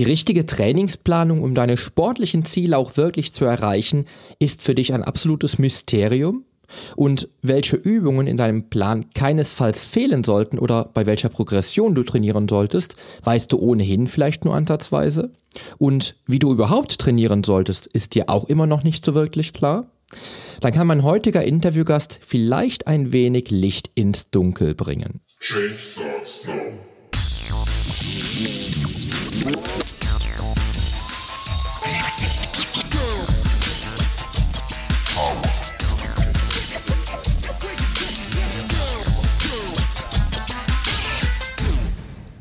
Die richtige Trainingsplanung, um deine sportlichen Ziele auch wirklich zu erreichen, ist für dich ein absolutes Mysterium? Und welche Übungen in deinem Plan keinesfalls fehlen sollten oder bei welcher Progression du trainieren solltest, weißt du ohnehin vielleicht nur ansatzweise? Und wie du überhaupt trainieren solltest, ist dir auch immer noch nicht so wirklich klar? Dann kann mein heutiger Interviewgast vielleicht ein wenig Licht ins Dunkel bringen. Change starts now.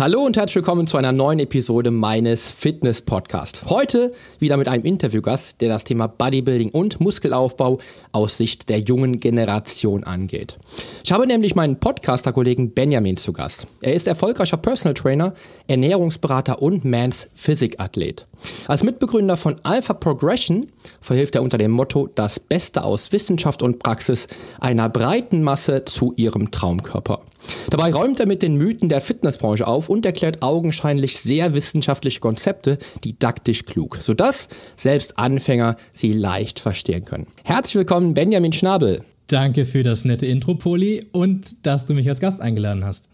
Hallo und herzlich willkommen zu einer neuen Episode meines Fitness Podcasts. Heute wieder mit einem Interviewgast, der das Thema Bodybuilding und Muskelaufbau aus Sicht der jungen Generation angeht. Ich habe nämlich meinen Podcaster-Kollegen Benjamin zu Gast. Er ist erfolgreicher Personal Trainer, Ernährungsberater und Mans Physikathlet. Als Mitbegründer von Alpha Progression verhilft er unter dem Motto das Beste aus Wissenschaft und Praxis einer breiten Masse zu ihrem Traumkörper. Dabei räumt er mit den Mythen der Fitnessbranche auf und erklärt augenscheinlich sehr wissenschaftliche Konzepte didaktisch klug, sodass selbst Anfänger sie leicht verstehen können. Herzlich willkommen, Benjamin Schnabel. Danke für das nette Intro, Poli, und dass du mich als Gast eingeladen hast.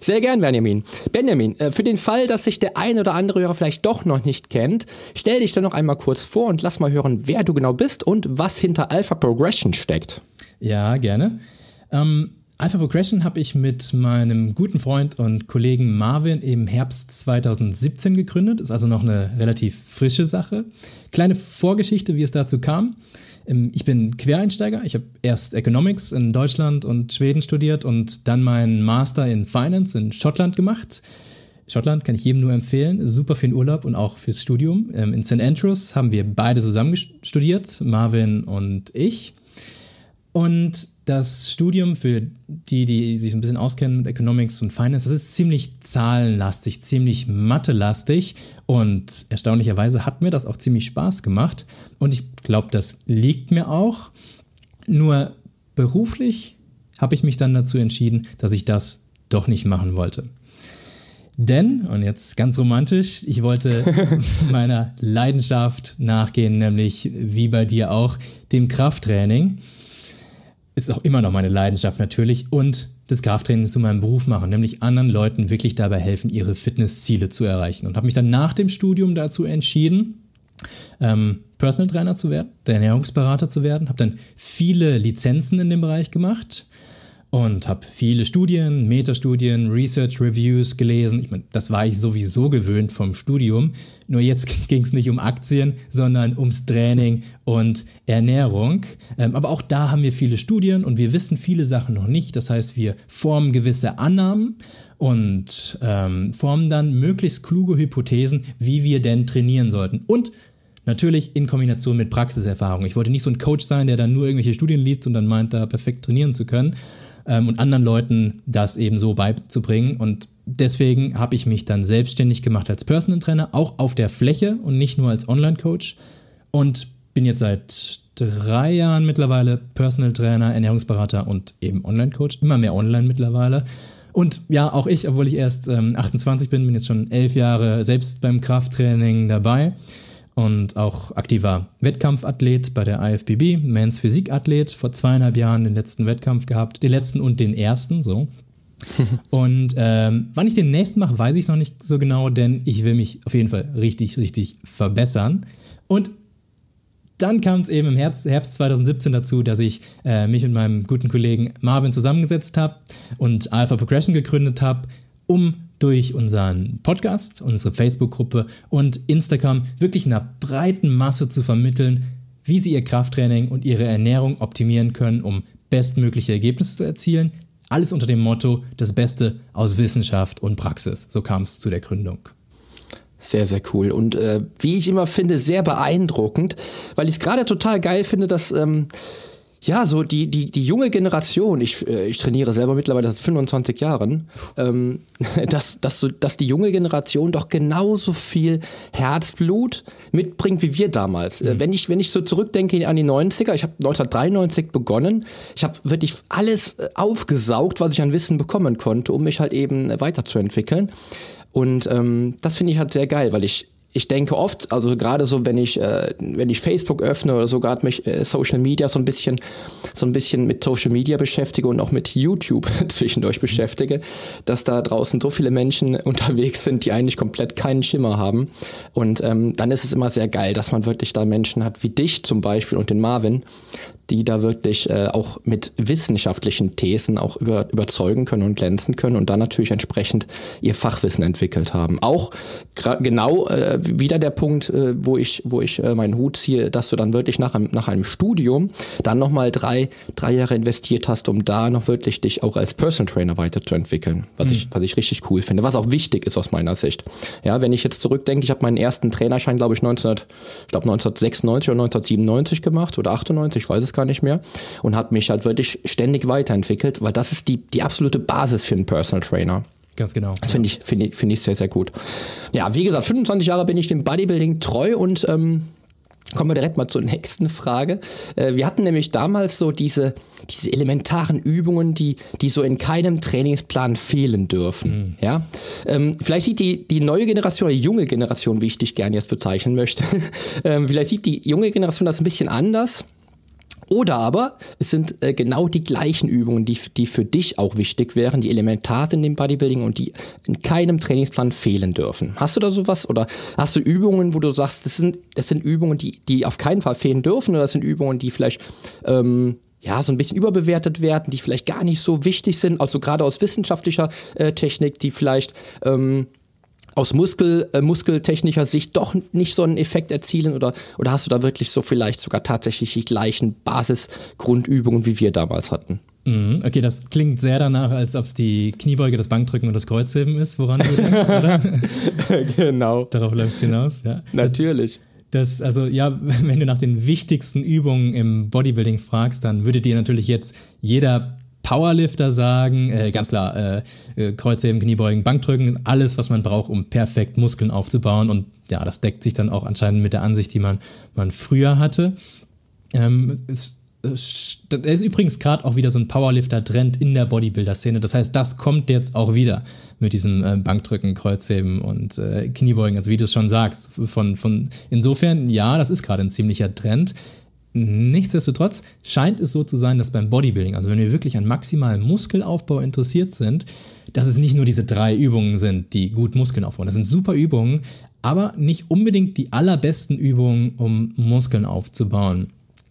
Sehr gern, Benjamin. Benjamin, äh, für den Fall, dass sich der ein oder andere Hörer vielleicht doch noch nicht kennt, stell dich dann noch einmal kurz vor und lass mal hören, wer du genau bist und was hinter Alpha Progression steckt. Ja, gerne. Ähm, Alpha Progression habe ich mit meinem guten Freund und Kollegen Marvin im Herbst 2017 gegründet. Ist also noch eine relativ frische Sache. Kleine Vorgeschichte, wie es dazu kam. Ähm, ich bin Quereinsteiger. Ich habe erst Economics in Deutschland und Schweden studiert und dann meinen Master in Finance in Schottland gemacht. Schottland kann ich jedem nur empfehlen. Super für den Urlaub und auch fürs Studium. Ähm, in St. Andrews haben wir beide zusammen studiert, Marvin und ich. Und das Studium für die, die sich ein bisschen auskennen mit Economics und Finance, das ist ziemlich zahlenlastig, ziemlich mathelastig und erstaunlicherweise hat mir das auch ziemlich Spaß gemacht und ich glaube, das liegt mir auch. Nur beruflich habe ich mich dann dazu entschieden, dass ich das doch nicht machen wollte. Denn, und jetzt ganz romantisch, ich wollte meiner Leidenschaft nachgehen, nämlich wie bei dir auch, dem Krafttraining ist auch immer noch meine Leidenschaft natürlich und das Krafttraining zu meinem Beruf machen, nämlich anderen Leuten wirklich dabei helfen, ihre Fitnessziele zu erreichen. Und habe mich dann nach dem Studium dazu entschieden, ähm, Personal Trainer zu werden, der Ernährungsberater zu werden, habe dann viele Lizenzen in dem Bereich gemacht und habe viele Studien, Metastudien, Research Reviews gelesen. Ich meine, das war ich sowieso gewöhnt vom Studium. Nur jetzt ging es nicht um Aktien, sondern ums Training und Ernährung. Ähm, aber auch da haben wir viele Studien und wir wissen viele Sachen noch nicht. Das heißt, wir formen gewisse Annahmen und ähm, formen dann möglichst kluge Hypothesen, wie wir denn trainieren sollten. Und Natürlich in Kombination mit Praxiserfahrung. Ich wollte nicht so ein Coach sein, der dann nur irgendwelche Studien liest und dann meint, da perfekt trainieren zu können, ähm, und anderen Leuten das eben so beizubringen. Und deswegen habe ich mich dann selbstständig gemacht als Personal Trainer, auch auf der Fläche und nicht nur als Online-Coach. Und bin jetzt seit drei Jahren mittlerweile Personal Trainer, Ernährungsberater und eben Online-Coach. Immer mehr online mittlerweile. Und ja, auch ich, obwohl ich erst ähm, 28 bin, bin jetzt schon elf Jahre selbst beim Krafttraining dabei und auch aktiver Wettkampfathlet bei der IFBB, Mans Physikathlet, vor zweieinhalb Jahren den letzten Wettkampf gehabt, den letzten und den ersten, so. und ähm, wann ich den nächsten mache, weiß ich noch nicht so genau, denn ich will mich auf jeden Fall richtig, richtig verbessern. Und dann kam es eben im Herbst, Herbst 2017 dazu, dass ich äh, mich mit meinem guten Kollegen Marvin zusammengesetzt habe und Alpha Progression gegründet habe, um durch unseren Podcast, unsere Facebook-Gruppe und Instagram wirklich einer breiten Masse zu vermitteln, wie sie ihr Krafttraining und ihre Ernährung optimieren können, um bestmögliche Ergebnisse zu erzielen. Alles unter dem Motto, das Beste aus Wissenschaft und Praxis. So kam es zu der Gründung. Sehr, sehr cool. Und äh, wie ich immer finde, sehr beeindruckend, weil ich es gerade total geil finde, dass ähm, ja, so die, die, die junge Generation, ich, äh, ich trainiere selber mittlerweile seit 25 Jahren, ähm, dass, dass, so, dass die junge Generation doch genauso viel Herzblut mitbringt wie wir damals. Äh, mhm. Wenn, ich, wenn ich so zurückdenke an die 90er, ich habe 1993 begonnen, ich habe wirklich alles äh, aufgesaugt, was ich an Wissen bekommen konnte, um mich halt eben weiterzuentwickeln. Und ähm, das finde ich halt sehr geil, weil ich ich denke oft, also gerade so, wenn ich, äh, wenn ich Facebook öffne oder so gerade mich äh, Social Media so ein bisschen, so ein bisschen mit Social Media beschäftige und auch mit YouTube zwischendurch beschäftige, dass da draußen so viele Menschen unterwegs sind, die eigentlich komplett keinen Schimmer haben. Und ähm, dann ist es immer sehr geil, dass man wirklich da Menschen hat wie dich zum Beispiel und den Marvin, die da wirklich äh, auch mit wissenschaftlichen Thesen auch über, überzeugen können und glänzen können und dann natürlich entsprechend ihr Fachwissen entwickelt haben. Auch genau äh, wieder der Punkt, äh, wo ich, wo ich äh, meinen Hut ziehe, dass du dann wirklich nach einem, nach einem Studium dann nochmal drei, drei Jahre investiert hast, um da noch wirklich dich auch als Personal Trainer weiterzuentwickeln, was, mhm. ich, was ich richtig cool finde, was auch wichtig ist aus meiner Sicht. Ja, wenn ich jetzt zurückdenke, ich habe meinen ersten Trainerschein, glaube ich, 19, ich glaube 1996 oder 1997 gemacht oder 98, ich weiß es gar nicht mehr und habe mich halt wirklich ständig weiterentwickelt, weil das ist die, die absolute Basis für einen Personal Trainer. Ganz genau. Das finde ich, finde ich, finde ich sehr, sehr gut. Ja, wie gesagt, 25 Jahre bin ich dem Bodybuilding treu und ähm, Kommen wir direkt mal zur nächsten Frage. Äh, wir hatten nämlich damals so diese, diese elementaren Übungen, die, die so in keinem Trainingsplan fehlen dürfen. Mhm. Ja? Ähm, vielleicht sieht die, die neue Generation, die junge Generation, wie ich dich gerne jetzt bezeichnen möchte, ähm, vielleicht sieht die junge Generation das ein bisschen anders. Oder aber es sind äh, genau die gleichen Übungen, die, die für dich auch wichtig wären, die elementar sind im Bodybuilding und die in keinem Trainingsplan fehlen dürfen. Hast du da sowas? Oder hast du Übungen, wo du sagst, das sind, das sind Übungen, die, die auf keinen Fall fehlen dürfen oder das sind Übungen, die vielleicht ähm, ja, so ein bisschen überbewertet werden, die vielleicht gar nicht so wichtig sind, also gerade aus wissenschaftlicher äh, Technik, die vielleicht ähm, aus Muskel, äh, muskeltechnischer Sicht doch nicht so einen Effekt erzielen oder, oder hast du da wirklich so vielleicht sogar tatsächlich die gleichen Basisgrundübungen, wie wir damals hatten? Mhm, okay, das klingt sehr danach, als ob es die Kniebeuge, das Bankdrücken und das Kreuzheben ist, woran du denkst, oder? genau. Darauf läuft es hinaus, ja. Natürlich. Das, also ja, wenn du nach den wichtigsten Übungen im Bodybuilding fragst, dann würde dir natürlich jetzt jeder Powerlifter sagen, äh, ganz klar, äh, äh, Kreuzheben, Kniebeugen, Bankdrücken, alles, was man braucht, um perfekt Muskeln aufzubauen. Und ja, das deckt sich dann auch anscheinend mit der Ansicht, die man, man früher hatte. Ähm, es, da ist übrigens gerade auch wieder so ein Powerlifter-Trend in der Bodybuilder-Szene. Das heißt, das kommt jetzt auch wieder mit diesem äh, Bankdrücken, Kreuzheben und äh, Kniebeugen, also wie du es schon sagst. Von, von, insofern, ja, das ist gerade ein ziemlicher Trend. Nichtsdestotrotz scheint es so zu sein, dass beim Bodybuilding, also wenn wir wirklich an maximalen Muskelaufbau interessiert sind, dass es nicht nur diese drei Übungen sind, die gut Muskeln aufbauen. Das sind super Übungen, aber nicht unbedingt die allerbesten Übungen, um Muskeln aufzubauen.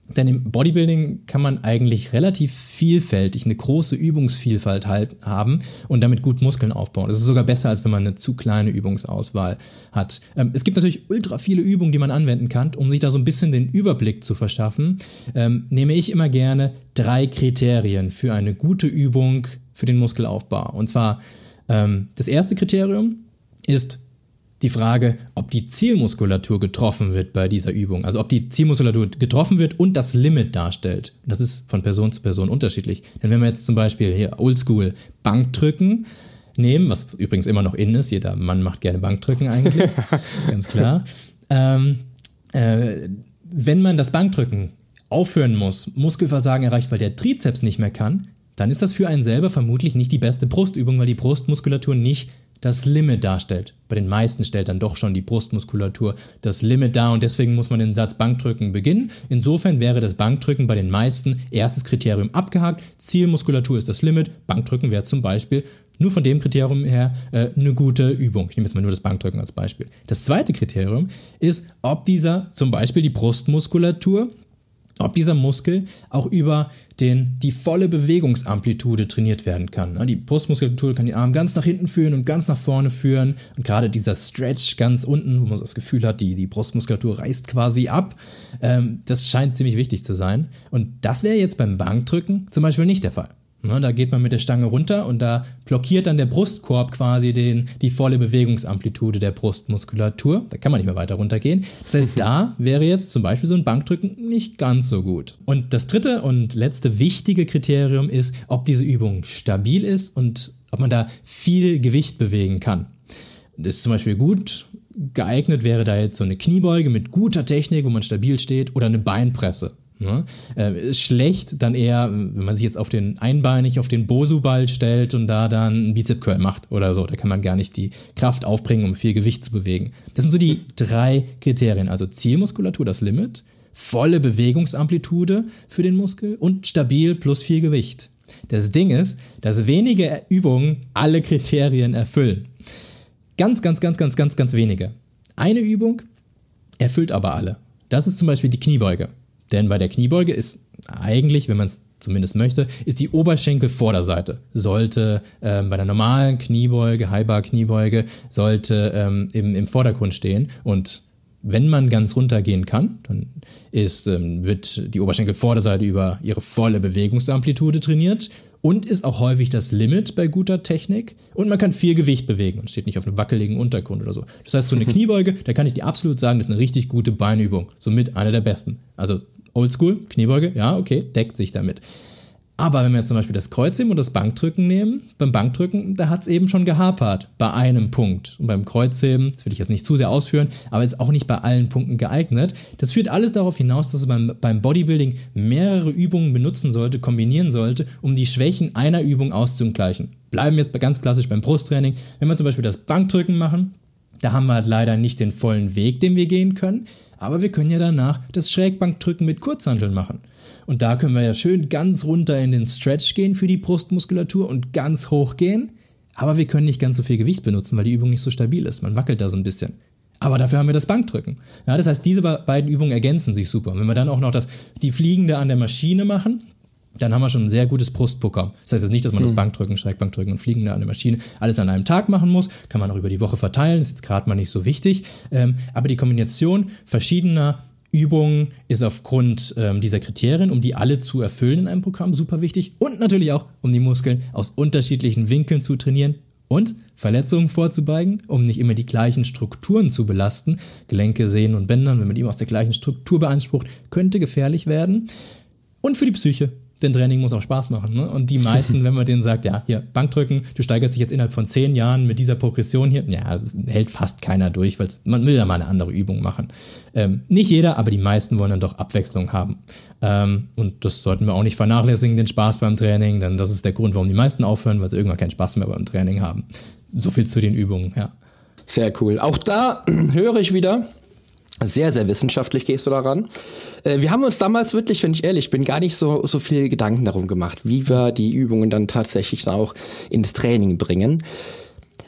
Denn im Bodybuilding kann man eigentlich relativ vielfältig eine große Übungsvielfalt halt haben und damit gut Muskeln aufbauen. Das ist sogar besser, als wenn man eine zu kleine Übungsauswahl hat. Ähm, es gibt natürlich ultra viele Übungen, die man anwenden kann, um sich da so ein bisschen den Überblick zu verschaffen. Ähm, nehme ich immer gerne drei Kriterien für eine gute Übung für den Muskelaufbau. Und zwar ähm, das erste Kriterium ist die Frage, ob die Zielmuskulatur getroffen wird bei dieser Übung. Also ob die Zielmuskulatur getroffen wird und das Limit darstellt. Das ist von Person zu Person unterschiedlich. Denn wenn wir jetzt zum Beispiel hier Oldschool Bankdrücken nehmen, was übrigens immer noch in ist, jeder Mann macht gerne Bankdrücken eigentlich, ganz klar. Ähm, äh, wenn man das Bankdrücken aufhören muss, Muskelversagen erreicht, weil der Trizeps nicht mehr kann, dann ist das für einen selber vermutlich nicht die beste Brustübung, weil die Brustmuskulatur nicht das Limit darstellt. Bei den meisten stellt dann doch schon die Brustmuskulatur das Limit dar und deswegen muss man den Satz Bankdrücken beginnen. Insofern wäre das Bankdrücken bei den meisten erstes Kriterium abgehakt. Zielmuskulatur ist das Limit. Bankdrücken wäre zum Beispiel nur von dem Kriterium her äh, eine gute Übung. Ich nehme jetzt mal nur das Bankdrücken als Beispiel. Das zweite Kriterium ist, ob dieser zum Beispiel die Brustmuskulatur ob dieser Muskel auch über den, die volle Bewegungsamplitude trainiert werden kann. Die Brustmuskulatur kann die Arme ganz nach hinten führen und ganz nach vorne führen. Und gerade dieser Stretch ganz unten, wo man das Gefühl hat, die, die Brustmuskulatur reißt quasi ab, ähm, das scheint ziemlich wichtig zu sein. Und das wäre jetzt beim Bankdrücken zum Beispiel nicht der Fall. Ne, da geht man mit der Stange runter und da blockiert dann der Brustkorb quasi den, die volle Bewegungsamplitude der Brustmuskulatur. Da kann man nicht mehr weiter runtergehen. Das heißt, da wäre jetzt zum Beispiel so ein Bankdrücken nicht ganz so gut. Und das dritte und letzte wichtige Kriterium ist, ob diese Übung stabil ist und ob man da viel Gewicht bewegen kann. Das ist zum Beispiel gut. Geeignet wäre da jetzt so eine Kniebeuge mit guter Technik, wo man stabil steht, oder eine Beinpresse. Ne? Äh, schlecht dann eher, wenn man sich jetzt auf den einbeinig auf den Bosu-Ball stellt und da dann einen Bizep-Curl macht oder so. Da kann man gar nicht die Kraft aufbringen, um viel Gewicht zu bewegen. Das sind so die drei Kriterien. Also Zielmuskulatur, das Limit, volle Bewegungsamplitude für den Muskel und stabil plus viel Gewicht. Das Ding ist, dass wenige Übungen alle Kriterien erfüllen. Ganz, ganz, ganz, ganz, ganz, ganz wenige. Eine Übung erfüllt aber alle. Das ist zum Beispiel die Kniebeuge. Denn bei der Kniebeuge ist eigentlich, wenn man es zumindest möchte, ist die Oberschenkelvorderseite. Sollte ähm, bei der normalen Kniebeuge, Highbar-Kniebeuge, sollte ähm, im, im Vordergrund stehen. Und wenn man ganz runtergehen kann, dann ist, ähm, wird die Oberschenkelvorderseite über ihre volle Bewegungsamplitude trainiert und ist auch häufig das Limit bei guter Technik. Und man kann viel Gewicht bewegen und steht nicht auf einem wackeligen Untergrund oder so. Das heißt, so eine Kniebeuge, da kann ich dir absolut sagen, das ist eine richtig gute Beinübung. Somit eine der besten. Also Oldschool, Kniebeuge, ja, okay, deckt sich damit. Aber wenn wir jetzt zum Beispiel das Kreuzheben und das Bankdrücken nehmen, beim Bankdrücken, da hat es eben schon gehapert bei einem Punkt. Und beim Kreuzheben, das will ich jetzt nicht zu sehr ausführen, aber ist auch nicht bei allen Punkten geeignet. Das führt alles darauf hinaus, dass man beim Bodybuilding mehrere Übungen benutzen sollte, kombinieren sollte, um die Schwächen einer Übung auszugleichen. Bleiben jetzt ganz klassisch beim Brusttraining. Wenn wir zum Beispiel das Bankdrücken machen, da haben wir leider nicht den vollen Weg, den wir gehen können, aber wir können ja danach das Schrägbankdrücken mit Kurzhanteln machen. Und da können wir ja schön ganz runter in den Stretch gehen für die Brustmuskulatur und ganz hoch gehen. Aber wir können nicht ganz so viel Gewicht benutzen, weil die Übung nicht so stabil ist. Man wackelt da so ein bisschen. Aber dafür haben wir das Bankdrücken. Ja, das heißt, diese beiden Übungen ergänzen sich super. Und wenn wir dann auch noch das, die Fliegende an der Maschine machen, dann haben wir schon ein sehr gutes Brustprogramm. Das heißt jetzt nicht, dass man hm. das Bankdrücken, Schrägbankdrücken und Fliegende an der Maschine alles an einem Tag machen muss. Kann man auch über die Woche verteilen, ist jetzt gerade mal nicht so wichtig. Ähm, aber die Kombination verschiedener Übungen ist aufgrund ähm, dieser Kriterien, um die alle zu erfüllen in einem Programm, super wichtig. Und natürlich auch, um die Muskeln aus unterschiedlichen Winkeln zu trainieren und Verletzungen vorzubeugen, um nicht immer die gleichen Strukturen zu belasten. Gelenke, Sehnen und Bändern, wenn man die immer aus der gleichen Struktur beansprucht, könnte gefährlich werden. Und für die Psyche denn Training muss auch Spaß machen. Ne? Und die meisten, wenn man denen sagt, ja, hier, Bankdrücken, du steigerst dich jetzt innerhalb von zehn Jahren mit dieser Progression hier, ja, hält fast keiner durch, weil man will ja mal eine andere Übung machen. Ähm, nicht jeder, aber die meisten wollen dann doch Abwechslung haben. Ähm, und das sollten wir auch nicht vernachlässigen, den Spaß beim Training, denn das ist der Grund, warum die meisten aufhören, weil sie irgendwann keinen Spaß mehr beim Training haben. So viel zu den Übungen, ja. Sehr cool. Auch da höre ich wieder, sehr, sehr wissenschaftlich gehst du daran. Äh, wir haben uns damals wirklich, wenn ich ehrlich bin, gar nicht so, so viel Gedanken darum gemacht, wie wir die Übungen dann tatsächlich auch ins Training bringen.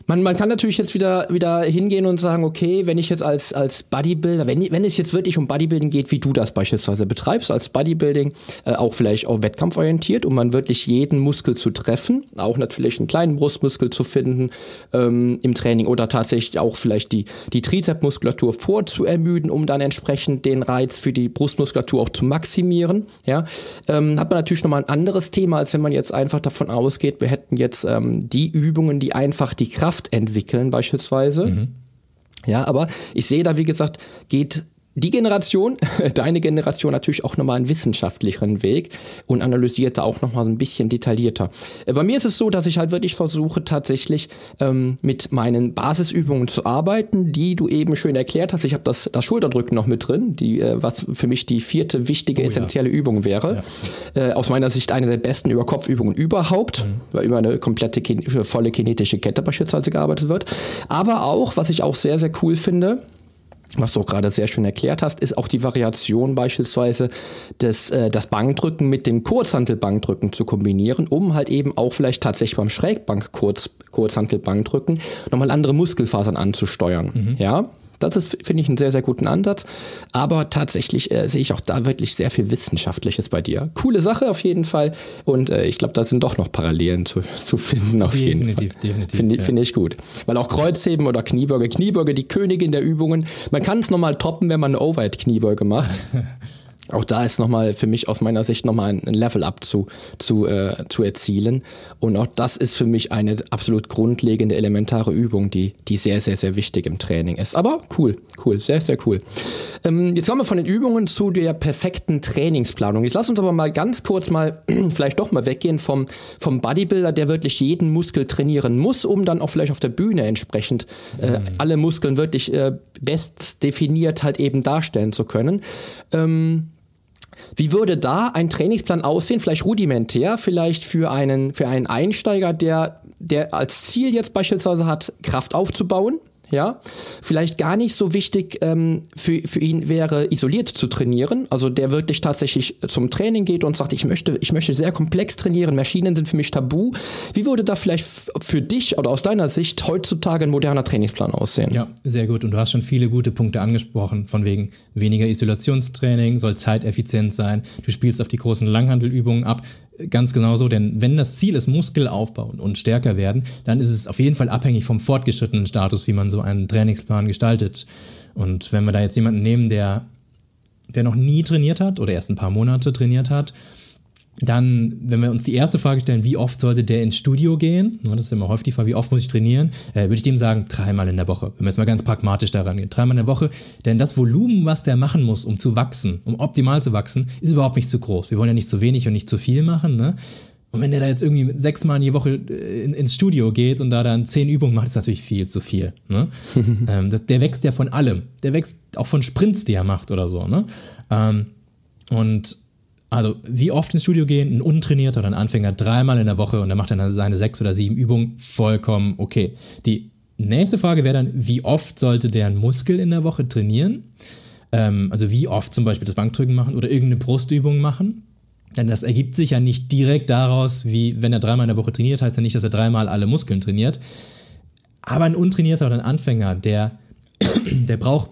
Man, man kann natürlich jetzt wieder, wieder hingehen und sagen, okay, wenn ich jetzt als, als Bodybuilder, wenn, wenn es jetzt wirklich um Bodybuilding geht, wie du das beispielsweise betreibst, als Bodybuilding, äh, auch vielleicht auch wettkampforientiert, um man wirklich jeden Muskel zu treffen, auch natürlich einen kleinen Brustmuskel zu finden ähm, im Training oder tatsächlich auch vielleicht die, die Trizepsmuskulatur vorzuermüden, um dann entsprechend den Reiz für die Brustmuskulatur auch zu maximieren. Ja, ähm, hat man natürlich nochmal ein anderes Thema, als wenn man jetzt einfach davon ausgeht, wir hätten jetzt ähm, die Übungen, die einfach die Kraft Kraft entwickeln beispielsweise. Mhm. Ja, aber ich sehe da, wie gesagt, geht die Generation, deine Generation natürlich auch nochmal einen wissenschaftlicheren Weg und analysiert da auch nochmal ein bisschen detaillierter. Äh, bei mir ist es so, dass ich halt wirklich versuche, tatsächlich ähm, mit meinen Basisübungen zu arbeiten, die du eben schön erklärt hast. Ich habe das, das Schulterdrücken noch mit drin, die, äh, was für mich die vierte wichtige, oh, essentielle ja. Übung wäre. Ja. Äh, aus meiner Sicht eine der besten Überkopfübungen überhaupt, mhm. weil über eine komplette, volle kinetische Kette beispielsweise gearbeitet wird. Aber auch, was ich auch sehr, sehr cool finde, was du auch gerade sehr schön erklärt hast, ist auch die Variation beispielsweise des, äh, das Bankdrücken mit dem Kurzhantelbankdrücken zu kombinieren, um halt eben auch vielleicht tatsächlich beim Schrägbank -Kurz Kurzhantelbankdrücken nochmal andere Muskelfasern anzusteuern. Mhm. Ja, das ist, finde ich, einen sehr, sehr guten Ansatz. Aber tatsächlich äh, sehe ich auch da wirklich sehr viel Wissenschaftliches bei dir. Coole Sache auf jeden Fall. Und äh, ich glaube, da sind doch noch Parallelen zu, zu finden auf definitiv, jeden Fall. Definitiv, Finde ja. find ich gut. Weil auch Kreuzheben oder Kniebeuge, Kniebeuge, die Königin der Übungen. Man kann es nochmal toppen, wenn man eine Overhead-Kniebeuge macht. auch da ist nochmal für mich aus meiner Sicht nochmal ein Level-Up zu, zu, äh, zu erzielen. Und auch das ist für mich eine absolut grundlegende, elementare Übung, die, die sehr, sehr, sehr wichtig im Training ist. Aber cool, cool, sehr, sehr cool. Ähm, jetzt kommen wir von den Übungen zu der perfekten Trainingsplanung. Jetzt lass uns aber mal ganz kurz mal vielleicht doch mal weggehen vom, vom Bodybuilder, der wirklich jeden Muskel trainieren muss, um dann auch vielleicht auf der Bühne entsprechend äh, mhm. alle Muskeln wirklich äh, best definiert halt eben darstellen zu können. Ähm, wie würde da ein Trainingsplan aussehen? Vielleicht rudimentär, vielleicht für einen, für einen Einsteiger, der, der als Ziel jetzt beispielsweise hat, Kraft aufzubauen ja, vielleicht gar nicht so wichtig ähm, für, für ihn wäre, isoliert zu trainieren. Also der wirklich tatsächlich zum Training geht und sagt, ich möchte, ich möchte sehr komplex trainieren, Maschinen sind für mich tabu. Wie würde da vielleicht für dich oder aus deiner Sicht heutzutage ein moderner Trainingsplan aussehen? Ja, sehr gut. Und du hast schon viele gute Punkte angesprochen, von wegen weniger Isolationstraining, soll zeiteffizient sein, du spielst auf die großen Langhandelübungen ab. Ganz genauso, denn wenn das Ziel ist, Muskel aufbauen und stärker werden, dann ist es auf jeden Fall abhängig vom fortgeschrittenen Status, wie man so einen Trainingsplan gestaltet. Und wenn wir da jetzt jemanden nehmen, der, der noch nie trainiert hat oder erst ein paar Monate trainiert hat, dann, wenn wir uns die erste Frage stellen, wie oft sollte der ins Studio gehen? Das ist immer häufig die Frage, wie oft muss ich trainieren? Äh, würde ich dem sagen, dreimal in der Woche. Wenn wir jetzt mal ganz pragmatisch daran gehen. Dreimal in der Woche. Denn das Volumen, was der machen muss, um zu wachsen, um optimal zu wachsen, ist überhaupt nicht zu groß. Wir wollen ja nicht zu wenig und nicht zu viel machen. Ne? Und wenn der da jetzt irgendwie sechsmal in die Woche äh, in, ins Studio geht und da dann zehn Übungen macht, ist natürlich viel zu viel. Ne? ähm, das, der wächst ja von allem. Der wächst auch von Sprints, die er macht oder so. Ne? Ähm, und also wie oft ins Studio gehen, ein Untrainierter oder ein Anfänger dreimal in der Woche und dann macht er seine sechs oder sieben Übungen, vollkommen okay. Die nächste Frage wäre dann, wie oft sollte der einen Muskel in der Woche trainieren? Ähm, also wie oft zum Beispiel das Bankdrücken machen oder irgendeine Brustübung machen? Denn das ergibt sich ja nicht direkt daraus, wie wenn er dreimal in der Woche trainiert, heißt ja nicht, dass er dreimal alle Muskeln trainiert. Aber ein Untrainierter oder ein Anfänger, der, der braucht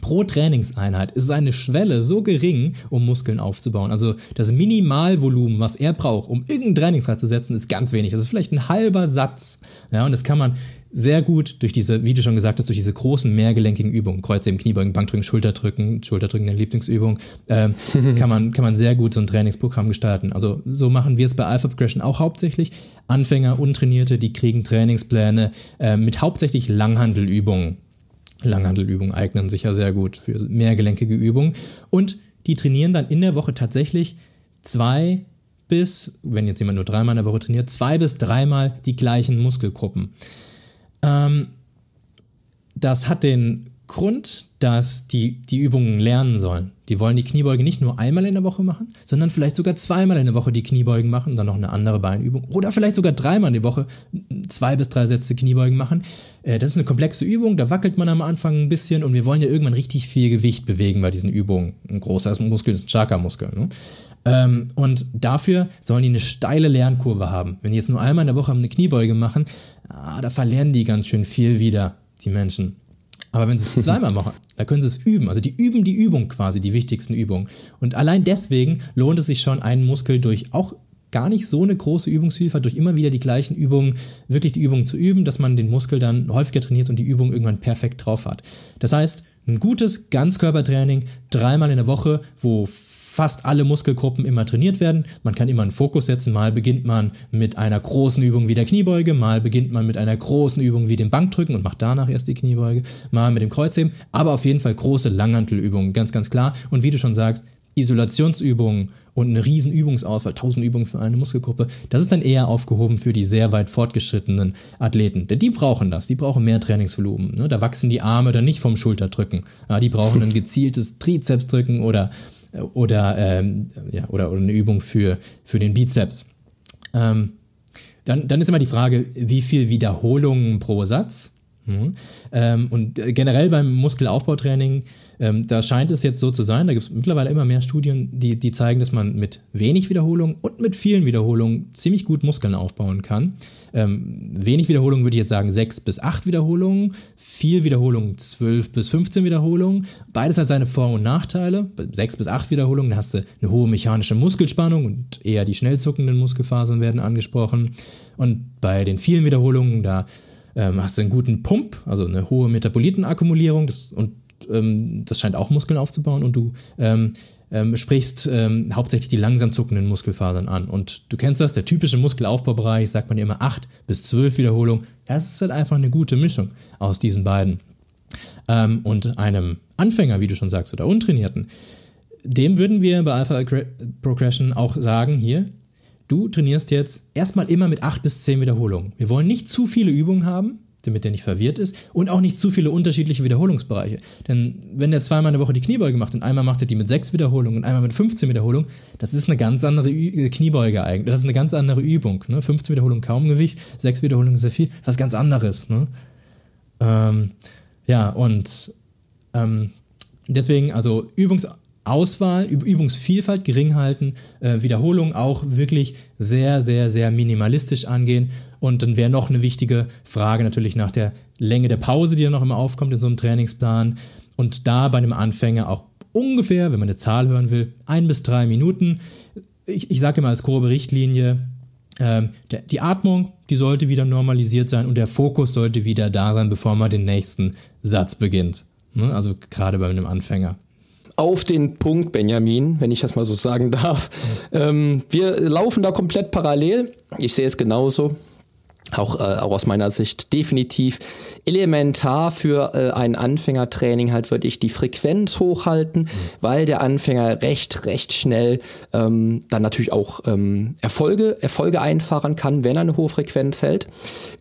pro Trainingseinheit ist seine Schwelle so gering, um Muskeln aufzubauen. Also das Minimalvolumen, was er braucht, um irgendeinen Trainingsreiz zu setzen, ist ganz wenig. Das ist vielleicht ein halber Satz. Ja, und das kann man sehr gut durch diese, wie du schon gesagt hast, durch diese großen mehrgelenkigen Übungen, Kreuze im Kniebeugen, Bankdrücken, Schulterdrücken, Schulterdrücken der Lieblingsübung, äh, kann man kann man sehr gut so ein Trainingsprogramm gestalten. Also so machen wir es bei Alpha Progression auch hauptsächlich. Anfänger, Untrainierte, die kriegen Trainingspläne äh, mit hauptsächlich Langhandelübungen. Langhandelübungen eignen sich ja sehr gut für mehrgelenkige Übungen. Und die trainieren dann in der Woche tatsächlich zwei bis, wenn jetzt jemand nur dreimal in der Woche trainiert, zwei bis dreimal die gleichen Muskelgruppen. Ähm, das hat den Grund, dass die die Übungen lernen sollen. Die wollen die Kniebeuge nicht nur einmal in der Woche machen, sondern vielleicht sogar zweimal in der Woche die Kniebeugen machen, dann noch eine andere Beinübung oder vielleicht sogar dreimal in der Woche zwei bis drei Sätze Kniebeugen machen. Äh, das ist eine komplexe Übung, da wackelt man am Anfang ein bisschen und wir wollen ja irgendwann richtig viel Gewicht bewegen bei diesen Übungen. Ein großer Muskel ist ein starker Muskel. Ne? Ähm, und dafür sollen die eine steile Lernkurve haben. Wenn die jetzt nur einmal in der Woche eine Kniebeuge machen, ah, da verlernen die ganz schön viel wieder, die Menschen. Aber wenn sie es zweimal machen, da können sie es üben. Also die üben die Übung quasi, die wichtigsten Übungen. Und allein deswegen lohnt es sich schon, einen Muskel durch auch gar nicht so eine große Übungsvielfalt, durch immer wieder die gleichen Übungen, wirklich die Übungen zu üben, dass man den Muskel dann häufiger trainiert und die Übung irgendwann perfekt drauf hat. Das heißt, ein gutes Ganzkörpertraining dreimal in der Woche, wo fast alle Muskelgruppen immer trainiert werden. Man kann immer einen Fokus setzen. Mal beginnt man mit einer großen Übung wie der Kniebeuge, mal beginnt man mit einer großen Übung wie dem Bankdrücken und macht danach erst die Kniebeuge, mal mit dem Kreuzheben, aber auf jeden Fall große Langhantelübungen, ganz, ganz klar. Und wie du schon sagst, Isolationsübungen und eine riesen Übungsauswahl, tausend Übungen für eine Muskelgruppe, das ist dann eher aufgehoben für die sehr weit fortgeschrittenen Athleten. Denn die brauchen das, die brauchen mehr Trainingsvolumen. Ne? Da wachsen die Arme dann nicht vom Schulterdrücken. Ja, die brauchen ein gezieltes Trizepsdrücken oder oder, ähm, ja, oder, oder eine Übung für, für den Bizeps. Ähm, dann, dann ist immer die Frage, wie viel Wiederholungen pro Satz. Mhm. Ähm, und generell beim Muskelaufbautraining, ähm, da scheint es jetzt so zu sein, da gibt es mittlerweile immer mehr Studien, die, die zeigen, dass man mit wenig Wiederholungen und mit vielen Wiederholungen ziemlich gut Muskeln aufbauen kann. Ähm, wenig Wiederholungen würde ich jetzt sagen sechs bis acht Wiederholungen, viel Wiederholungen zwölf bis 15 Wiederholungen. Beides hat seine Vor- und Nachteile. Sechs bis acht Wiederholungen, da hast du eine hohe mechanische Muskelspannung und eher die schnell zuckenden Muskelfasern werden angesprochen. Und bei den vielen Wiederholungen, da ähm, hast du einen guten Pump, also eine hohe Metabolitenakkumulierung das, und ähm, das scheint auch Muskeln aufzubauen und du ähm, ähm, sprichst ähm, hauptsächlich die langsam zuckenden Muskelfasern an. Und du kennst das, der typische Muskelaufbaubereich, sagt man immer 8 bis 12 Wiederholungen. Das ist halt einfach eine gute Mischung aus diesen beiden. Ähm, und einem Anfänger, wie du schon sagst, oder Untrainierten, dem würden wir bei Alpha Progression auch sagen, hier, du trainierst jetzt erstmal immer mit 8 bis 10 Wiederholungen. Wir wollen nicht zu viele Übungen haben, damit der nicht verwirrt ist und auch nicht zu viele unterschiedliche Wiederholungsbereiche. Denn wenn der zweimal in der Woche die Kniebeuge macht und einmal macht er die mit sechs Wiederholungen und einmal mit 15 Wiederholungen, das ist eine ganz andere Ü äh, Kniebeuge eigentlich. Das ist eine ganz andere Übung. Ne? 15 Wiederholungen kaum Gewicht, sechs Wiederholungen sehr viel, was ganz anderes. Ne? Ähm, ja, und ähm, deswegen, also Übungs Auswahl, Übungsvielfalt gering halten, äh, Wiederholung auch wirklich sehr, sehr, sehr minimalistisch angehen. Und dann wäre noch eine wichtige Frage natürlich nach der Länge der Pause, die dann noch immer aufkommt in so einem Trainingsplan. Und da bei einem Anfänger auch ungefähr, wenn man eine Zahl hören will, ein bis drei Minuten. Ich, ich sage immer als grobe Richtlinie, ähm, der, die Atmung, die sollte wieder normalisiert sein und der Fokus sollte wieder da sein, bevor man den nächsten Satz beginnt. Ne? Also gerade bei einem Anfänger auf den Punkt, Benjamin, wenn ich das mal so sagen darf. Ähm, wir laufen da komplett parallel. Ich sehe es genauso auch, äh, auch aus meiner Sicht definitiv elementar für äh, ein Anfängertraining halt würde ich die Frequenz hochhalten, weil der Anfänger recht, recht schnell ähm, dann natürlich auch ähm, Erfolge, Erfolge einfahren kann, wenn er eine hohe Frequenz hält.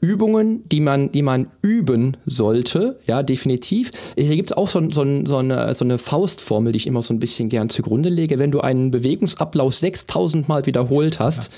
Übungen, die man, die man üben sollte, ja, definitiv. Hier gibt's auch so, so, so, eine, so eine Faustformel, die ich immer so ein bisschen gern zugrunde lege. Wenn du einen Bewegungsablauf 6000 Mal wiederholt hast,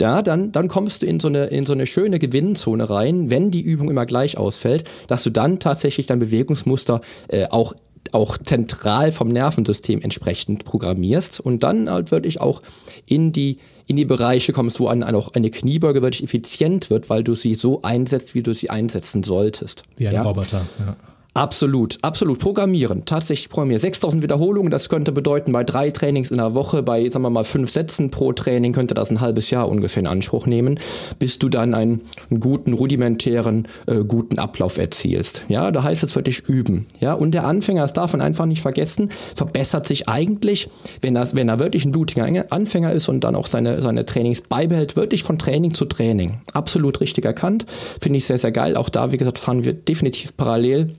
ja. ja, dann, dann kommst du in so eine, in so eine schöne Gewinnzone rein, wenn die Übung immer gleich ausfällt, dass du dann tatsächlich dein Bewegungsmuster äh, auch auch zentral vom Nervensystem entsprechend programmierst und dann halt wirklich auch in die, in die Bereiche kommst, wo an, auch eine Kniebeuge wirklich effizient wird, weil du sie so einsetzt, wie du sie einsetzen solltest. Wie ein ja? Roboter, ja. Absolut, absolut. Programmieren, tatsächlich programmieren. 6000 Wiederholungen, das könnte bedeuten, bei drei Trainings in der Woche, bei, sagen wir mal, fünf Sätzen pro Training, könnte das ein halbes Jahr ungefähr in Anspruch nehmen, bis du dann einen, einen guten, rudimentären, äh, guten Ablauf erzielst. Ja, da heißt es für dich üben. Ja, und der Anfänger, das darf man einfach nicht vergessen, verbessert sich eigentlich, wenn, das, wenn er wirklich ein blutiger Anfänger ist und dann auch seine, seine Trainings beibehält, wirklich von Training zu Training. Absolut richtig erkannt. Finde ich sehr, sehr geil. Auch da, wie gesagt, fahren wir definitiv parallel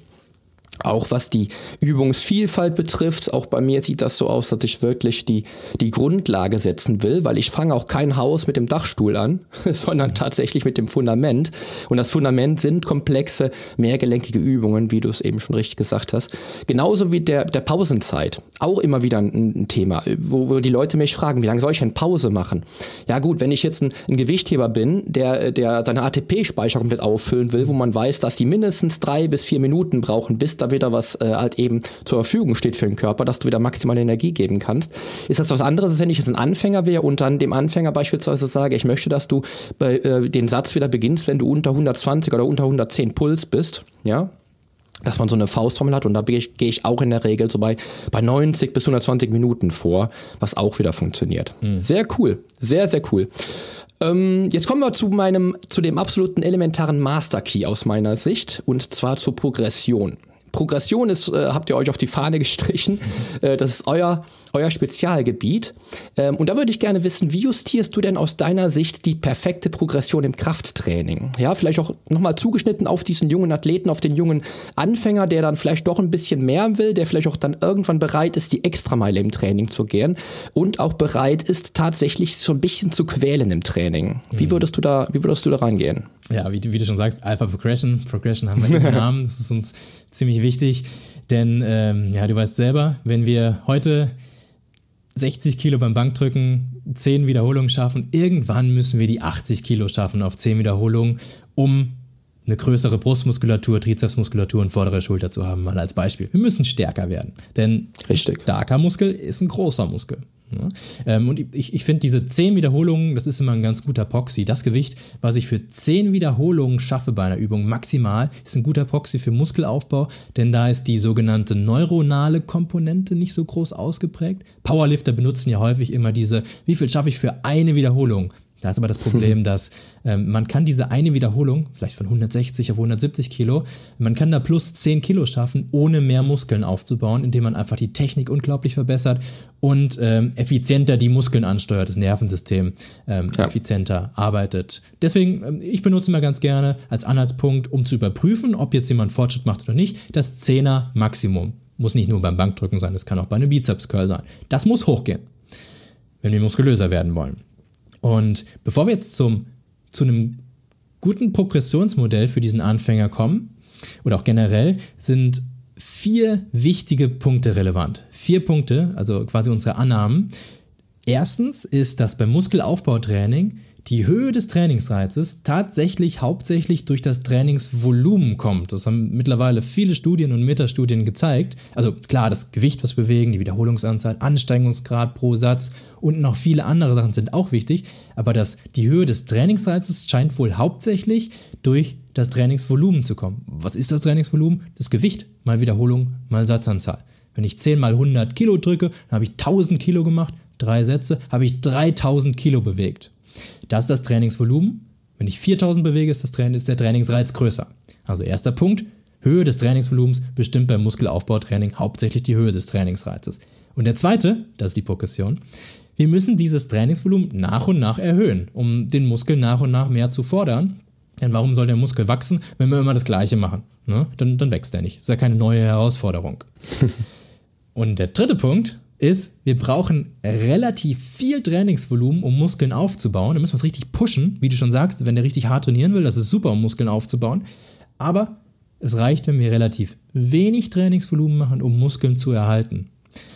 auch was die Übungsvielfalt betrifft, auch bei mir sieht das so aus, dass ich wirklich die, die Grundlage setzen will, weil ich fange auch kein Haus mit dem Dachstuhl an, sondern tatsächlich mit dem Fundament. Und das Fundament sind komplexe, mehrgelenkige Übungen, wie du es eben schon richtig gesagt hast. Genauso wie der, der Pausenzeit. Auch immer wieder ein, ein Thema, wo, wo die Leute mich fragen, wie lange soll ich denn Pause machen? Ja gut, wenn ich jetzt ein, ein Gewichtheber bin, der, der seine ATP-Speicher komplett auffüllen will, wo man weiß, dass die mindestens drei bis vier Minuten brauchen, bis da wieder was äh, halt eben zur Verfügung steht für den Körper, dass du wieder maximale Energie geben kannst. Ist das was anderes, als wenn ich jetzt ein Anfänger wäre und dann dem Anfänger beispielsweise sage, ich möchte, dass du bei, äh, den Satz wieder beginnst, wenn du unter 120 oder unter 110 Puls bist, ja, dass man so eine Faustformel hat und da gehe ich, geh ich auch in der Regel so bei, bei 90 bis 120 Minuten vor, was auch wieder funktioniert. Mhm. Sehr cool, sehr, sehr cool. Ähm, jetzt kommen wir zu meinem, zu dem absoluten elementaren Master Key aus meiner Sicht und zwar zur Progression. Progression ist, äh, habt ihr euch auf die Fahne gestrichen. Äh, das ist euer, euer Spezialgebiet. Ähm, und da würde ich gerne wissen, wie justierst du denn aus deiner Sicht die perfekte Progression im Krafttraining? Ja, vielleicht auch nochmal zugeschnitten auf diesen jungen Athleten, auf den jungen Anfänger, der dann vielleicht doch ein bisschen mehr will, der vielleicht auch dann irgendwann bereit ist, die Extrameile im Training zu gehen und auch bereit ist, tatsächlich so ein bisschen zu quälen im Training. Wie mhm. würdest du da, wie würdest du da rangehen? Ja, wie, wie du schon sagst, Alpha Progression. Progression haben wir im Namen. Das ist uns ziemlich wichtig. Denn, ähm, ja, du weißt selber, wenn wir heute 60 Kilo beim Bankdrücken, 10 Wiederholungen schaffen, irgendwann müssen wir die 80 Kilo schaffen auf 10 Wiederholungen, um eine größere Brustmuskulatur, Trizepsmuskulatur und vordere Schulter zu haben, mal als Beispiel. Wir müssen stärker werden. Denn Richtig. starker Muskel ist ein großer Muskel. Ja. Ähm, und ich, ich finde diese 10 Wiederholungen, das ist immer ein ganz guter Proxy. Das Gewicht, was ich für 10 Wiederholungen schaffe bei einer Übung maximal, ist ein guter Proxy für Muskelaufbau, denn da ist die sogenannte neuronale Komponente nicht so groß ausgeprägt. Powerlifter benutzen ja häufig immer diese, wie viel schaffe ich für eine Wiederholung? Da ist aber das Problem, dass ähm, man kann diese eine Wiederholung, vielleicht von 160 auf 170 Kilo, man kann da plus 10 Kilo schaffen, ohne mehr Muskeln aufzubauen, indem man einfach die Technik unglaublich verbessert und ähm, effizienter die Muskeln ansteuert, das Nervensystem ähm, ja. effizienter arbeitet. Deswegen, ähm, ich benutze mal ganz gerne als Anhaltspunkt, um zu überprüfen, ob jetzt jemand Fortschritt macht oder nicht, das 10er Maximum. Muss nicht nur beim Bankdrücken sein, es kann auch bei einem Bizeps-Curl sein. Das muss hochgehen, wenn wir muskulöser werden wollen. Und bevor wir jetzt zum, zu einem guten Progressionsmodell für diesen Anfänger kommen, oder auch generell, sind vier wichtige Punkte relevant. Vier Punkte, also quasi unsere Annahmen. Erstens ist, dass beim Muskelaufbautraining die Höhe des Trainingsreizes tatsächlich hauptsächlich durch das Trainingsvolumen kommt. Das haben mittlerweile viele Studien und Metastudien gezeigt. Also klar, das Gewicht, was wir bewegen, die Wiederholungsanzahl, Ansteigungsgrad pro Satz und noch viele andere Sachen sind auch wichtig. Aber das, die Höhe des Trainingsreizes scheint wohl hauptsächlich durch das Trainingsvolumen zu kommen. Was ist das Trainingsvolumen? Das Gewicht mal Wiederholung mal Satzanzahl. Wenn ich 10 mal 100 Kilo drücke, dann habe ich 1000 Kilo gemacht, drei Sätze, habe ich 3000 Kilo bewegt. Das ist das Trainingsvolumen. Wenn ich 4000 bewege, ist, das Training, ist der Trainingsreiz größer. Also erster Punkt, Höhe des Trainingsvolumens bestimmt beim Muskelaufbautraining hauptsächlich die Höhe des Trainingsreizes. Und der zweite, das ist die Progression, wir müssen dieses Trainingsvolumen nach und nach erhöhen, um den Muskel nach und nach mehr zu fordern. Denn warum soll der Muskel wachsen, wenn wir immer das Gleiche machen? Ne? Dann, dann wächst er nicht. Das ist ja keine neue Herausforderung. und der dritte Punkt, ist, wir brauchen relativ viel Trainingsvolumen, um Muskeln aufzubauen. Da müssen wir es richtig pushen, wie du schon sagst, wenn der richtig hart trainieren will, das ist super, um Muskeln aufzubauen. Aber es reicht, wenn wir relativ wenig Trainingsvolumen machen, um Muskeln zu erhalten.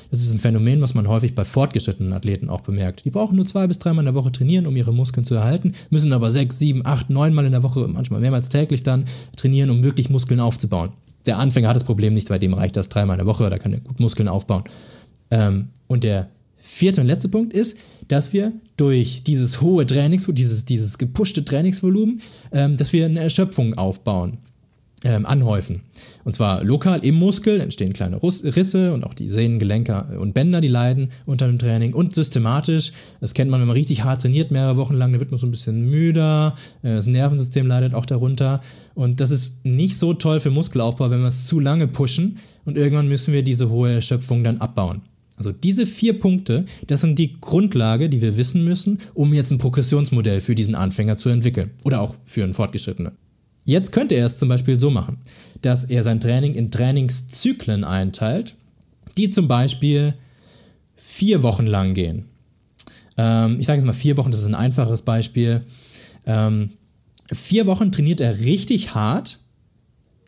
Das ist ein Phänomen, was man häufig bei fortgeschrittenen Athleten auch bemerkt. Die brauchen nur zwei bis dreimal in der Woche trainieren, um ihre Muskeln zu erhalten, müssen aber sechs, sieben, acht, neunmal in der Woche, manchmal mehrmals täglich dann trainieren, um wirklich Muskeln aufzubauen. Der Anfänger hat das Problem nicht, bei dem reicht das dreimal in der Woche, da kann er gut Muskeln aufbauen. Ähm, und der vierte und letzte Punkt ist, dass wir durch dieses hohe Trainingsvolumen, dieses, dieses gepushte Trainingsvolumen, ähm, dass wir eine Erschöpfung aufbauen, ähm, anhäufen. Und zwar lokal im Muskel entstehen kleine Risse und auch die Sehnen, Gelenke und Bänder, die leiden unter dem Training. Und systematisch, das kennt man, wenn man richtig hart trainiert, mehrere Wochen lang, dann wird man so ein bisschen müder, äh, das Nervensystem leidet auch darunter. Und das ist nicht so toll für Muskelaufbau, wenn wir es zu lange pushen und irgendwann müssen wir diese hohe Erschöpfung dann abbauen. Also diese vier Punkte, das sind die Grundlage, die wir wissen müssen, um jetzt ein Progressionsmodell für diesen Anfänger zu entwickeln oder auch für einen Fortgeschrittenen. Jetzt könnte er es zum Beispiel so machen, dass er sein Training in Trainingszyklen einteilt, die zum Beispiel vier Wochen lang gehen. Ähm, ich sage jetzt mal vier Wochen, das ist ein einfaches Beispiel. Ähm, vier Wochen trainiert er richtig hart,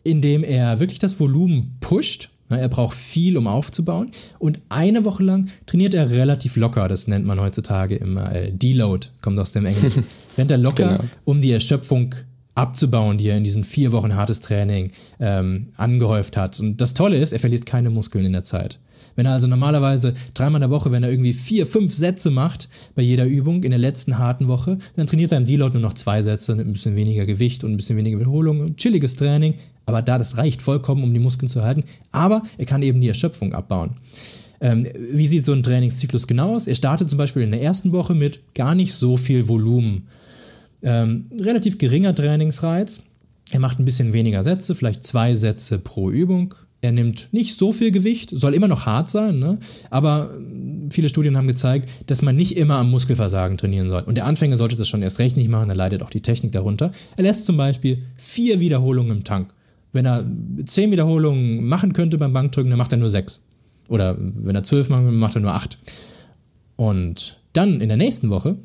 indem er wirklich das Volumen pusht er braucht viel, um aufzubauen. Und eine Woche lang trainiert er relativ locker. Das nennt man heutzutage immer äh, Deload, kommt aus dem Englischen. Rennt er locker, genau. um die Erschöpfung abzubauen, die er in diesen vier Wochen hartes Training ähm, angehäuft hat. Und das Tolle ist, er verliert keine Muskeln in der Zeit. Wenn er also normalerweise dreimal in der Woche, wenn er irgendwie vier, fünf Sätze macht bei jeder Übung in der letzten harten Woche, dann trainiert er im Deload nur noch zwei Sätze mit ein bisschen weniger Gewicht und ein bisschen weniger Wiederholung. Chilliges Training, aber da, das reicht vollkommen, um die Muskeln zu erhalten. Aber er kann eben die Erschöpfung abbauen. Ähm, wie sieht so ein Trainingszyklus genau aus? Er startet zum Beispiel in der ersten Woche mit gar nicht so viel Volumen. Ähm, relativ geringer Trainingsreiz. Er macht ein bisschen weniger Sätze, vielleicht zwei Sätze pro Übung. Er nimmt nicht so viel Gewicht, soll immer noch hart sein, ne? aber viele Studien haben gezeigt, dass man nicht immer am Muskelversagen trainieren soll. Und der Anfänger sollte das schon erst recht nicht machen, da leidet auch die Technik darunter. Er lässt zum Beispiel vier Wiederholungen im Tank. Wenn er zehn Wiederholungen machen könnte beim Bankdrücken, dann macht er nur sechs. Oder wenn er zwölf macht, macht er nur acht. Und dann in der nächsten Woche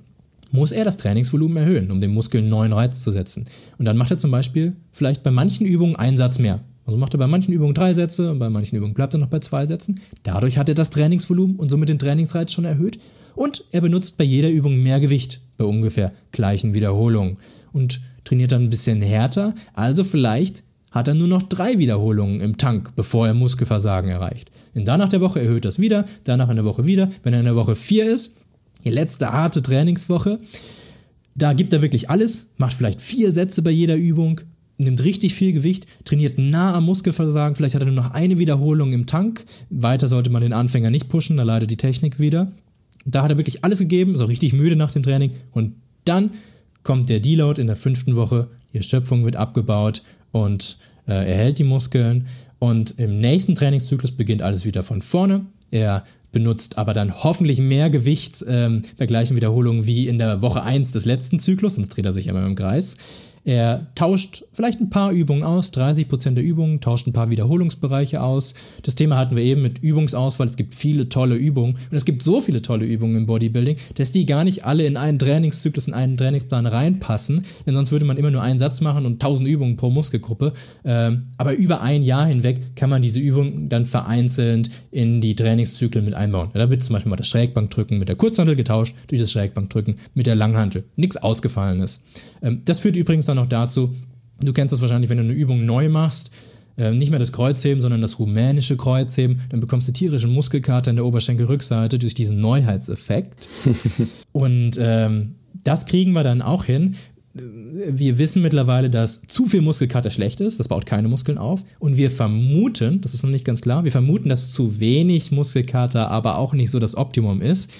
muss er das Trainingsvolumen erhöhen, um dem Muskel einen neuen Reiz zu setzen. Und dann macht er zum Beispiel vielleicht bei manchen Übungen einen Satz mehr. Also macht er bei manchen Übungen drei Sätze und bei manchen Übungen bleibt er noch bei zwei Sätzen. Dadurch hat er das Trainingsvolumen und somit den Trainingsreiz schon erhöht. Und er benutzt bei jeder Übung mehr Gewicht bei ungefähr gleichen Wiederholungen und trainiert dann ein bisschen härter. Also vielleicht hat er nur noch drei Wiederholungen im Tank, bevor er Muskelversagen erreicht. Und danach der Woche erhöht das wieder, danach in der Woche wieder. Wenn er in der Woche vier ist, die letzte harte Trainingswoche, da gibt er wirklich alles, macht vielleicht vier Sätze bei jeder Übung, nimmt richtig viel Gewicht, trainiert nah am Muskelversagen, vielleicht hat er nur noch eine Wiederholung im Tank. Weiter sollte man den Anfänger nicht pushen, da leidet die Technik wieder. Da hat er wirklich alles gegeben, ist auch richtig müde nach dem Training und Dann kommt der Deload in der fünften Woche, die Erschöpfung wird abgebaut und äh, er hält die Muskeln. Und im nächsten Trainingszyklus beginnt alles wieder von vorne. Er benutzt aber dann hoffentlich mehr Gewicht ähm, bei gleichen Wiederholungen wie in der Woche 1 des letzten Zyklus, sonst dreht er sich immer im Kreis. Er tauscht vielleicht ein paar Übungen aus, 30 Prozent der Übungen, tauscht ein paar Wiederholungsbereiche aus. Das Thema hatten wir eben mit Übungsauswahl. Es gibt viele tolle Übungen und es gibt so viele tolle Übungen im Bodybuilding, dass die gar nicht alle in einen Trainingszyklus, in einen Trainingsplan reinpassen, denn sonst würde man immer nur einen Satz machen und 1000 Übungen pro Muskelgruppe. Ähm, aber über ein Jahr hinweg kann man diese Übungen dann vereinzelt in die Trainingszyklen mit einbauen. da wird zum Beispiel mal das Schrägbankdrücken mit der Kurzhantel getauscht durch das Schrägbankdrücken mit der Langhantel. Nichts Ausgefallenes. Ähm, das führt übrigens dann noch dazu, du kennst das wahrscheinlich, wenn du eine Übung neu machst, äh, nicht mehr das Kreuzheben, sondern das rumänische Kreuzheben, dann bekommst du tierischen Muskelkater in der Oberschenkelrückseite durch diesen Neuheitseffekt. Und ähm, das kriegen wir dann auch hin. Wir wissen mittlerweile, dass zu viel Muskelkater schlecht ist, das baut keine Muskeln auf. Und wir vermuten, das ist noch nicht ganz klar, wir vermuten, dass zu wenig Muskelkater aber auch nicht so das Optimum ist.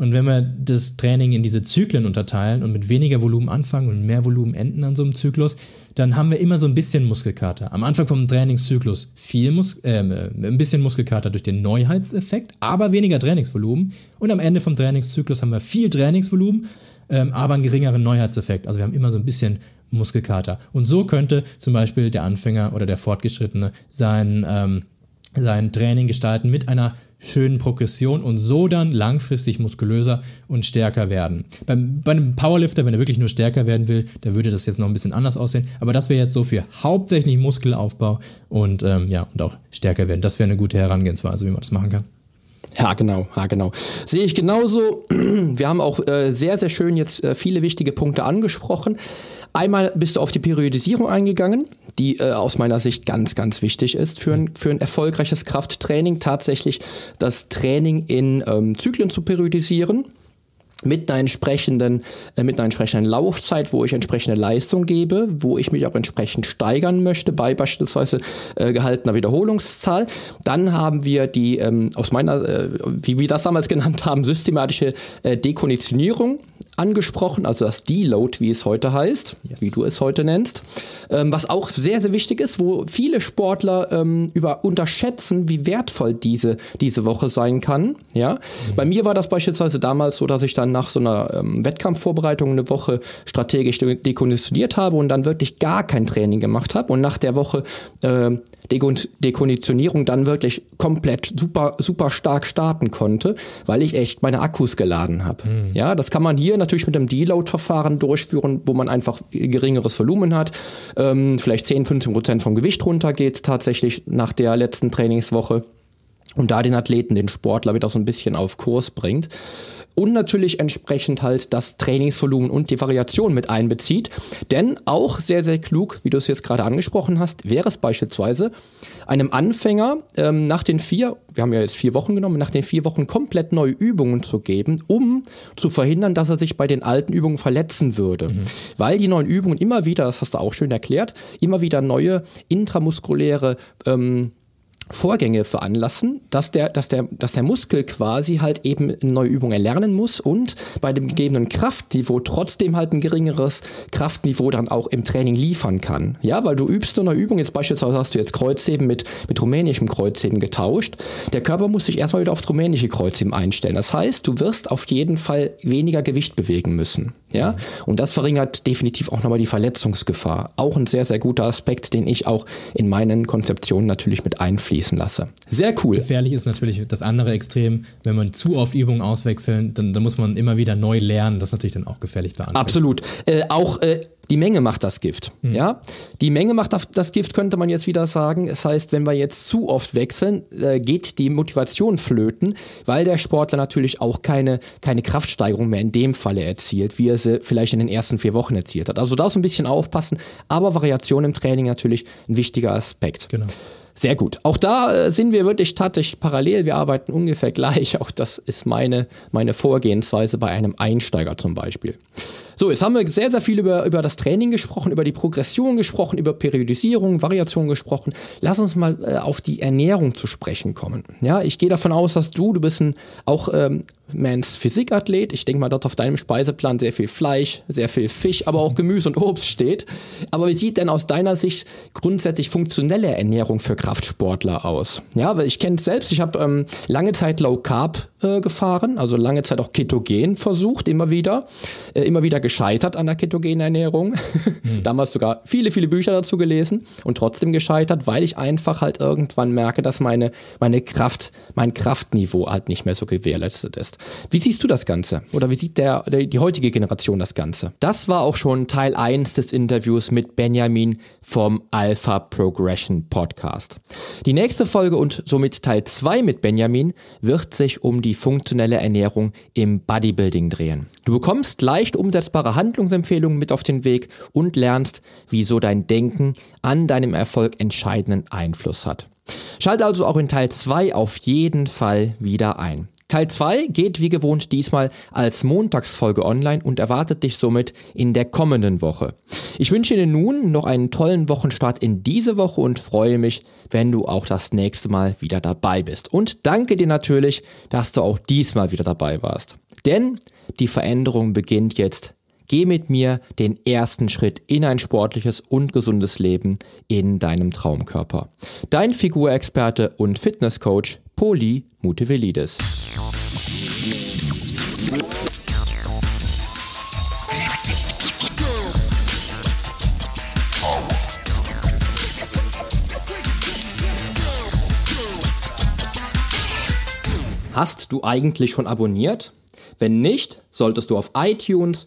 Und wenn wir das Training in diese Zyklen unterteilen und mit weniger Volumen anfangen und mehr Volumen enden an so einem Zyklus, dann haben wir immer so ein bisschen Muskelkater. Am Anfang vom Trainingszyklus viel Mus äh, ein bisschen Muskelkater durch den Neuheitseffekt, aber weniger Trainingsvolumen. Und am Ende vom Trainingszyklus haben wir viel Trainingsvolumen, ähm, aber einen geringeren Neuheitseffekt. Also wir haben immer so ein bisschen Muskelkater. Und so könnte zum Beispiel der Anfänger oder der Fortgeschrittene sein, ähm, sein Training gestalten mit einer schönen Progression und so dann langfristig muskulöser und stärker werden. Beim, bei einem Powerlifter, wenn er wirklich nur stärker werden will, da würde das jetzt noch ein bisschen anders aussehen. Aber das wäre jetzt so für hauptsächlich Muskelaufbau und ähm, ja und auch stärker werden. Das wäre eine gute Herangehensweise, wie man das machen kann. Ja, genau, ja, genau. Sehe ich genauso. Wir haben auch äh, sehr, sehr schön jetzt äh, viele wichtige Punkte angesprochen. Einmal bist du auf die Periodisierung eingegangen die äh, aus meiner Sicht ganz, ganz wichtig ist für ein, für ein erfolgreiches Krafttraining. Tatsächlich das Training in ähm, Zyklen zu periodisieren mit einer entsprechenden, äh, mit einer entsprechenden Laufzeit, wo ich entsprechende Leistung gebe, wo ich mich auch entsprechend steigern möchte, bei beispielsweise äh, gehaltener Wiederholungszahl. Dann haben wir die, ähm, aus meiner, äh, wie wir das damals genannt haben, systematische äh, Dekonditionierung angesprochen, also das Deload, wie es heute heißt, yes. wie du es heute nennst, ähm, was auch sehr, sehr wichtig ist, wo viele Sportler ähm, über unterschätzen, wie wertvoll diese, diese Woche sein kann. Ja? Mhm. Bei mir war das beispielsweise damals so, dass ich dann nach so einer ähm, Wettkampfvorbereitung eine Woche strategisch dekonditioniert habe und dann wirklich gar kein Training gemacht habe und nach der Woche äh, Dekonditionierung dann wirklich komplett super, super stark starten konnte, weil ich echt meine Akkus geladen habe. Mhm. Ja, das kann man hier natürlich mit einem Deload-Verfahren durchführen, wo man einfach geringeres Volumen hat, ähm, vielleicht 10, 15 Prozent vom Gewicht runtergeht tatsächlich nach der letzten Trainingswoche und da den Athleten, den Sportler wieder so ein bisschen auf Kurs bringt und natürlich entsprechend halt das Trainingsvolumen und die Variation mit einbezieht. Denn auch sehr, sehr klug, wie du es jetzt gerade angesprochen hast, wäre es beispielsweise einem Anfänger ähm, nach den vier, wir haben ja jetzt vier Wochen genommen, nach den vier Wochen komplett neue Übungen zu geben, um zu verhindern, dass er sich bei den alten Übungen verletzen würde. Mhm. Weil die neuen Übungen immer wieder, das hast du auch schön erklärt, immer wieder neue intramuskuläre ähm, Vorgänge veranlassen, dass der, dass der, dass der Muskel quasi halt eben eine neue Übung erlernen muss und bei dem gegebenen Kraftniveau trotzdem halt ein geringeres Kraftniveau dann auch im Training liefern kann. Ja, weil du übst eine Übung, jetzt beispielsweise hast du jetzt Kreuzheben mit, mit rumänischem Kreuzheben getauscht. Der Körper muss sich erstmal wieder aufs rumänische Kreuzheben einstellen. Das heißt, du wirst auf jeden Fall weniger Gewicht bewegen müssen. Ja, und das verringert definitiv auch nochmal die Verletzungsgefahr. Auch ein sehr, sehr guter Aspekt, den ich auch in meinen Konzeptionen natürlich mit einfließe fließen lasse. Sehr cool. Gefährlich ist natürlich das andere Extrem, wenn man zu oft Übungen auswechseln, dann, dann muss man immer wieder neu lernen. Das ist natürlich dann auch gefährlich da. Absolut. Äh, auch äh, die Menge macht das Gift. Mhm. Ja, die Menge macht das Gift, könnte man jetzt wieder sagen. Das heißt, wenn wir jetzt zu oft wechseln, äh, geht die Motivation flöten, weil der Sportler natürlich auch keine, keine Kraftsteigerung mehr in dem Falle erzielt, wie er sie vielleicht in den ersten vier Wochen erzielt hat. Also da so ein bisschen aufpassen, aber Variation im Training natürlich ein wichtiger Aspekt. Genau. Sehr gut. Auch da äh, sind wir wirklich tatsächlich parallel. Wir arbeiten ungefähr gleich. Auch das ist meine, meine Vorgehensweise bei einem Einsteiger zum Beispiel. So, jetzt haben wir sehr, sehr viel über, über das Training gesprochen, über die Progression gesprochen, über Periodisierung, Variation gesprochen. Lass uns mal äh, auf die Ernährung zu sprechen kommen. Ja, ich gehe davon aus, dass du, du bist ein, auch ähm, Mans Physikathlet. Ich denke mal, dort auf deinem Speiseplan sehr viel Fleisch, sehr viel Fisch, aber auch Gemüse und Obst steht. Aber wie sieht denn aus deiner Sicht grundsätzlich funktionelle Ernährung für Kraftsportler aus? Ja, weil ich kenne es selbst. Ich habe ähm, lange Zeit Low Carb äh, gefahren, also lange Zeit auch Ketogen versucht, immer wieder. Äh, immer wieder gescheitert an der ketogenen Ernährung. Mhm. Damals sogar viele, viele Bücher dazu gelesen und trotzdem gescheitert, weil ich einfach halt irgendwann merke, dass meine, meine Kraft, mein Kraftniveau halt nicht mehr so gewährleistet ist. Wie siehst du das Ganze? Oder wie sieht der, der, die heutige Generation das Ganze? Das war auch schon Teil 1 des Interviews mit Benjamin vom Alpha Progression Podcast. Die nächste Folge und somit Teil 2 mit Benjamin wird sich um die funktionelle Ernährung im Bodybuilding drehen. Du bekommst leicht umsetzbare Handlungsempfehlungen mit auf den Weg und lernst, wieso dein Denken an deinem Erfolg entscheidenden Einfluss hat. Schalte also auch in Teil 2 auf jeden Fall wieder ein. Teil 2 geht wie gewohnt diesmal als Montagsfolge online und erwartet dich somit in der kommenden Woche. Ich wünsche dir nun noch einen tollen Wochenstart in diese Woche und freue mich, wenn du auch das nächste Mal wieder dabei bist. Und danke dir natürlich, dass du auch diesmal wieder dabei warst. Denn die Veränderung beginnt jetzt. Geh mit mir den ersten Schritt in ein sportliches und gesundes Leben in deinem Traumkörper. Dein Figurexperte und Fitnesscoach Poli Mutevelidis. Hast du eigentlich schon abonniert? Wenn nicht, solltest du auf iTunes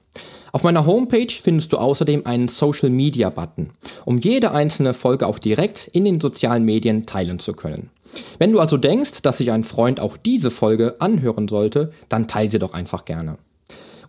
Auf meiner Homepage findest du außerdem einen Social Media Button, um jede einzelne Folge auch direkt in den sozialen Medien teilen zu können. Wenn du also denkst, dass sich ein Freund auch diese Folge anhören sollte, dann teile sie doch einfach gerne.